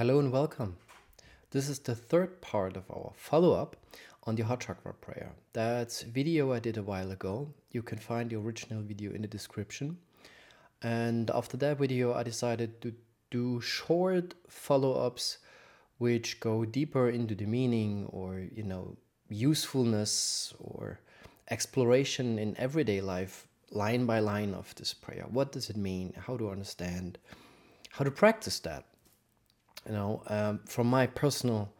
Hello and welcome. This is the third part of our follow up on the Heart Chakra prayer. That's video I did a while ago. You can find the original video in the description. And after that video, I decided to do short follow ups which go deeper into the meaning or, you know, usefulness or exploration in everyday life, line by line of this prayer. What does it mean? How to understand? How to practice that? You know, um, from my personal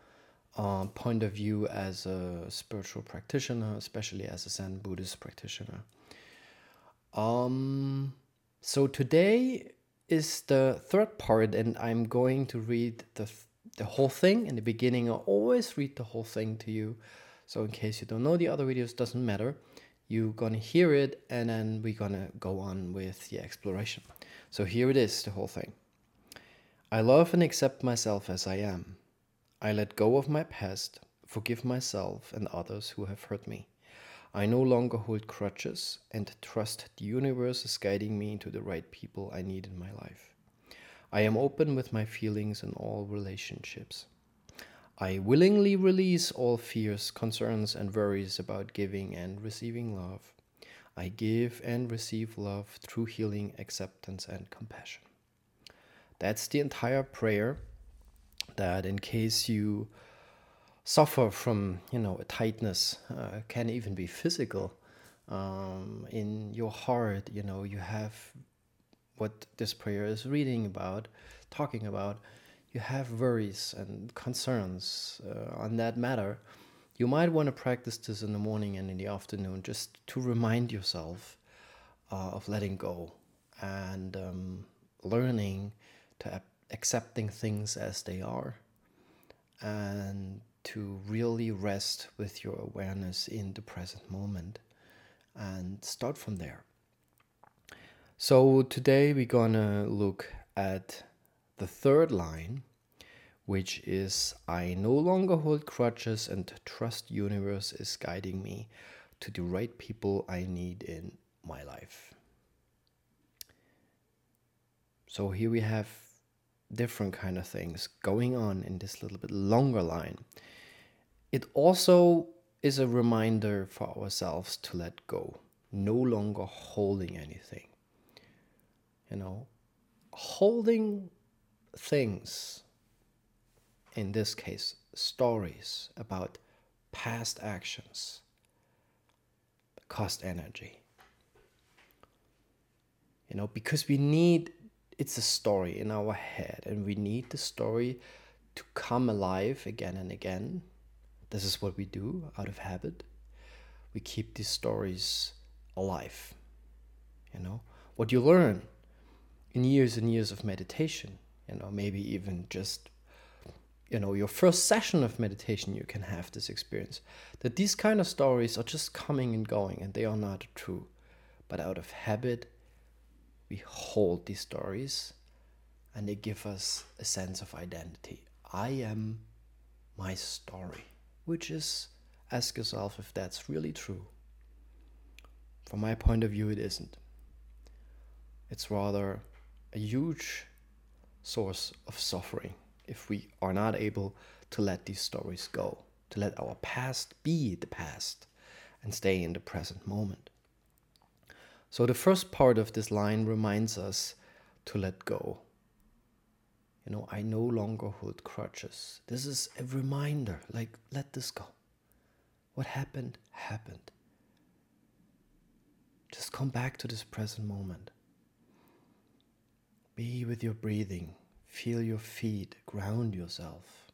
uh, point of view as a spiritual practitioner, especially as a Zen Buddhist practitioner. Um, so today is the third part, and I'm going to read the the whole thing in the beginning. I always read the whole thing to you, so in case you don't know the other videos, doesn't matter. You're gonna hear it, and then we're gonna go on with the exploration. So here it is, the whole thing. I love and accept myself as I am. I let go of my past, forgive myself and others who have hurt me. I no longer hold crutches and trust the universe is guiding me into the right people I need in my life. I am open with my feelings in all relationships. I willingly release all fears, concerns, and worries about giving and receiving love. I give and receive love through healing, acceptance, and compassion. That's the entire prayer. That in case you suffer from, you know, a tightness, uh, can even be physical um, in your heart, you know, you have what this prayer is reading about, talking about. You have worries and concerns uh, on that matter. You might want to practice this in the morning and in the afternoon just to remind yourself uh, of letting go and um, learning to accepting things as they are and to really rest with your awareness in the present moment and start from there. So, today we're gonna look at the third line, which is I no longer hold crutches and trust universe is guiding me to the right people I need in my life. So here we have different kind of things going on in this little bit longer line. It also is a reminder for ourselves to let go, no longer holding anything. You know, holding things, in this case, stories about past actions, cost energy. You know, because we need it's a story in our head and we need the story to come alive again and again. This is what we do out of habit. We keep these stories alive you know? What you learn in years and years of meditation you know maybe even just you know your first session of meditation you can have this experience. That these kind of stories are just coming and going and they are not true. But out of habit we hold these stories and they give us a sense of identity. I am my story, which is ask yourself if that's really true. From my point of view, it isn't. It's rather a huge source of suffering if we are not able to let these stories go, to let our past be the past and stay in the present moment. So the first part of this line reminds us to let go. You know, I no longer hold crutches. This is a reminder like, let this go. What happened, happened. Just come back to this present moment. Be with your breathing. Feel your feet. Ground yourself.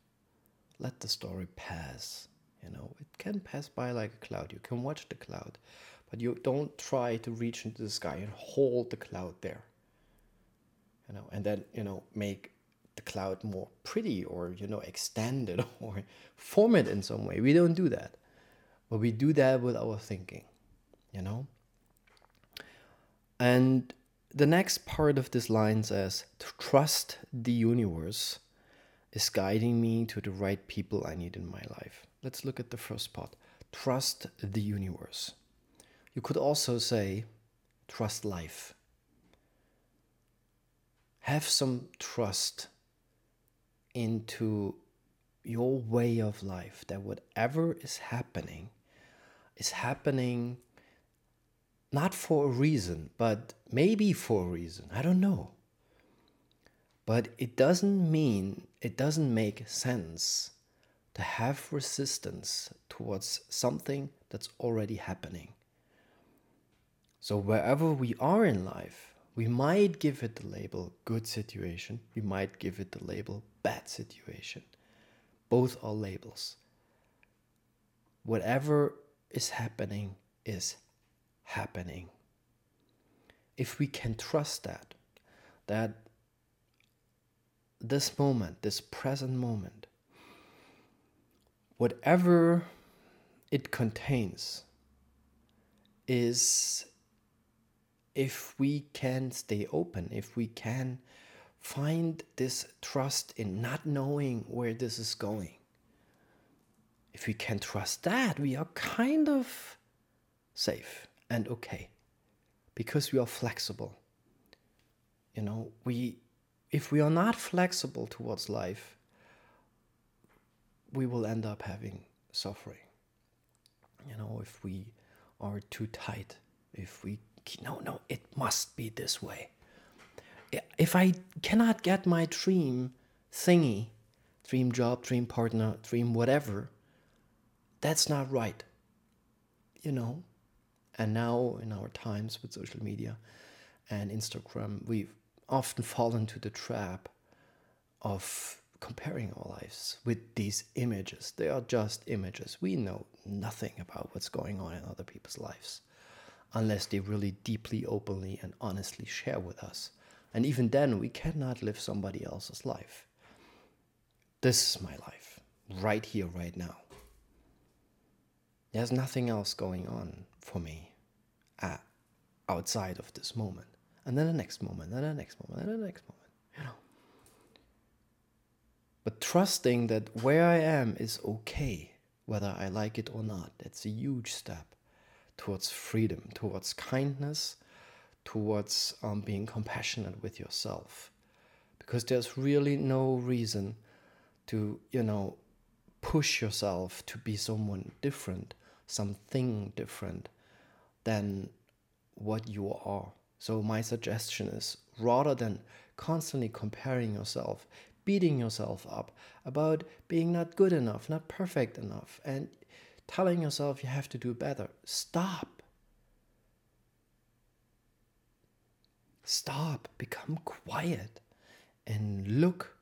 Let the story pass. You know, it can pass by like a cloud. You can watch the cloud, but you don't try to reach into the sky and hold the cloud there you know and then you know make the cloud more pretty or you know extend it or form it in some way. We don't do that. But we do that with our thinking you know? And the next part of this line says to trust the universe is guiding me to the right people i need in my life. Let's look at the first part. Trust the universe you could also say, trust life. Have some trust into your way of life that whatever is happening is happening not for a reason, but maybe for a reason. I don't know. But it doesn't mean, it doesn't make sense to have resistance towards something that's already happening. So, wherever we are in life, we might give it the label good situation, we might give it the label bad situation. Both are labels. Whatever is happening is happening. If we can trust that, that this moment, this present moment, whatever it contains, is if we can stay open, if we can find this trust in not knowing where this is going. If we can trust that, we are kind of safe and okay because we are flexible. You know, we if we are not flexible towards life, we will end up having suffering. You know, if we are too tight, if we no no, it must be this way. If I cannot get my dream thingy, dream job, dream partner, dream whatever, that's not right. You know, and now, in our times with social media and Instagram, we've often fallen into the trap of comparing our lives with these images. They are just images. We know nothing about what's going on in other people's lives unless they really deeply, openly, and honestly share with us. And even then, we cannot live somebody else's life. This is my life, right here, right now. There's nothing else going on for me uh, outside of this moment. And then the next moment, and the next moment, and the next moment, you know. But trusting that where I am is okay, whether I like it or not, that's a huge step towards freedom, towards kindness, towards um, being compassionate with yourself. Because there's really no reason to, you know, push yourself to be someone different, something different than what you are. So, my suggestion is rather than constantly comparing yourself, beating yourself up about being not good enough, not perfect enough, and telling yourself you have to do better, stop. Stop, become quiet, and look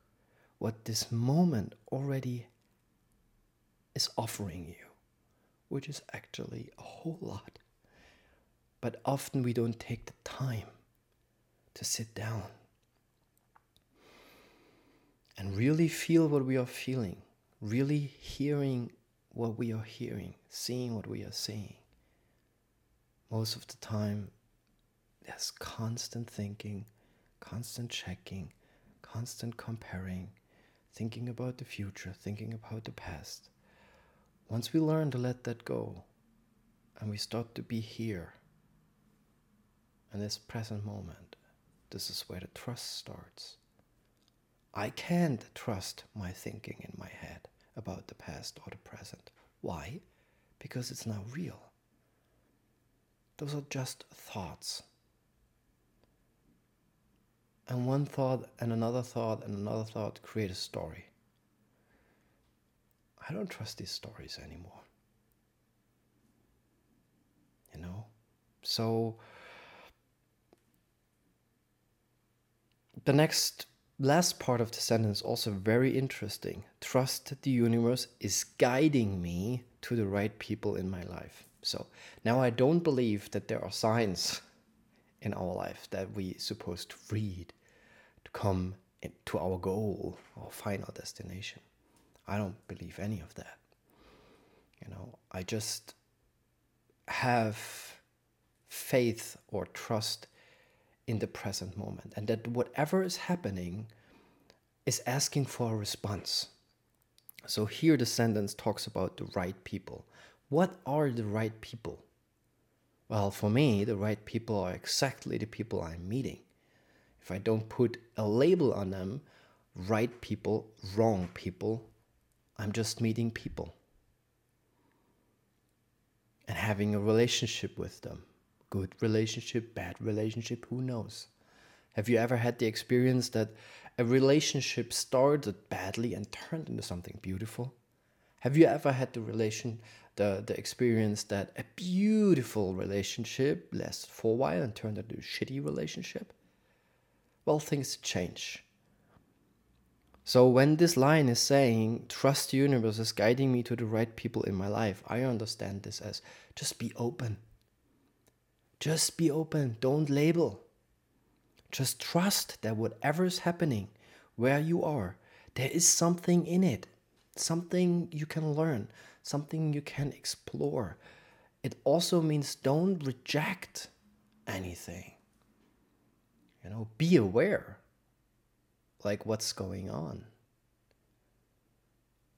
what this moment already is offering you, which is actually a whole lot. But often we don't take the time to sit down and really feel what we are feeling, really hearing what we are hearing, seeing what we are seeing. Most of the time, there's constant thinking, constant checking, constant comparing, thinking about the future, thinking about the past. Once we learn to let that go and we start to be here, in this present moment, this is where the trust starts. I can't trust my thinking in my head about the past or the present. Why? Because it's not real. Those are just thoughts. And one thought and another thought and another thought create a story. I don't trust these stories anymore. You know? So, the next last part of the sentence also very interesting. Trust the universe is guiding me to the right people in my life. So now I don't believe that there are signs in our life that we supposed to read to come to our goal or final destination. I don't believe any of that. You know, I just have faith or trust in the present moment, and that whatever is happening is asking for a response. So here the sentence talks about the right people. What are the right people? Well, for me, the right people are exactly the people I'm meeting. If I don't put a label on them, right people, wrong people. I'm just meeting people and having a relationship with them. Good relationship, bad relationship, who knows? Have you ever had the experience that a relationship started badly and turned into something beautiful? Have you ever had the relation the, the experience that a beautiful relationship lasted for a while and turned into a shitty relationship? Well, things change. So when this line is saying, trust the universe is guiding me to the right people in my life, I understand this as just be open. Just be open. Don't label. Just trust that whatever is happening where you are, there is something in it, something you can learn, something you can explore. It also means don't reject anything. You know, be aware like what's going on.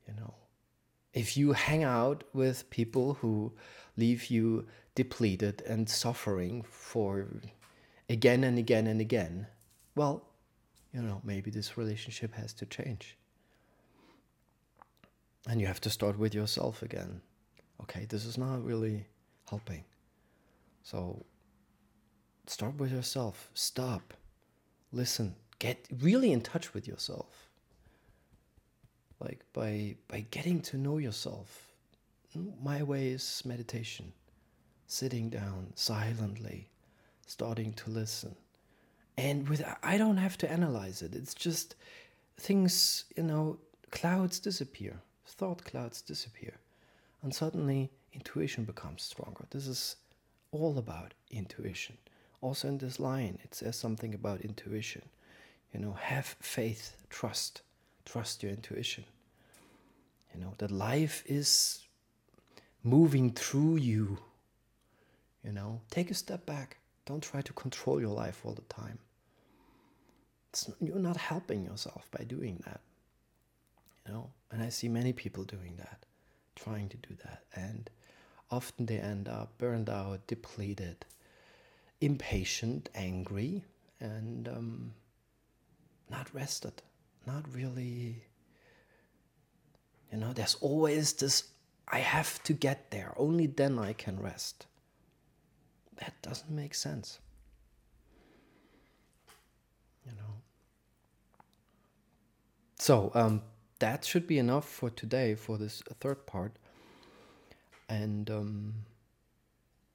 You know, if you hang out with people who leave you depleted and suffering for again and again and again, well, you know, maybe this relationship has to change. And you have to start with yourself again. Okay, this is not really helping. So start with yourself. Stop. Listen get really in touch with yourself like by by getting to know yourself my way is meditation sitting down silently starting to listen. And with i don't have to analyze it. It's just things you know clouds disappear. Thought clouds disappear. And suddenly intuition becomes stronger. This is all about intuition. Also in this line it says something about intuition. You know, have faith, trust, trust your intuition. You know, that life is moving through you. You know, take a step back. Don't try to control your life all the time. It's, you're not helping yourself by doing that. You know, and I see many people doing that, trying to do that. And often they end up burned out, depleted, impatient, angry, and um, not rested, not really. You know, there's always this I have to get there, only then I can rest. That doesn't make sense. You know. So, um, that should be enough for today for this third part. And um,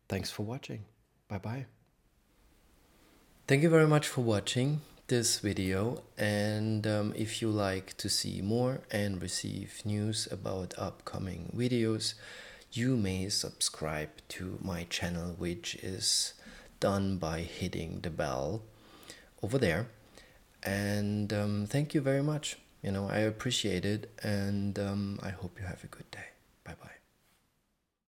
thanks for watching. Bye bye. Thank you very much for watching this video and um, if you like to see more and receive news about upcoming videos you may subscribe to my channel which is done by hitting the bell over there. And um, thank you very much. You know I appreciate it and um, I hope you have a good day. Bye bye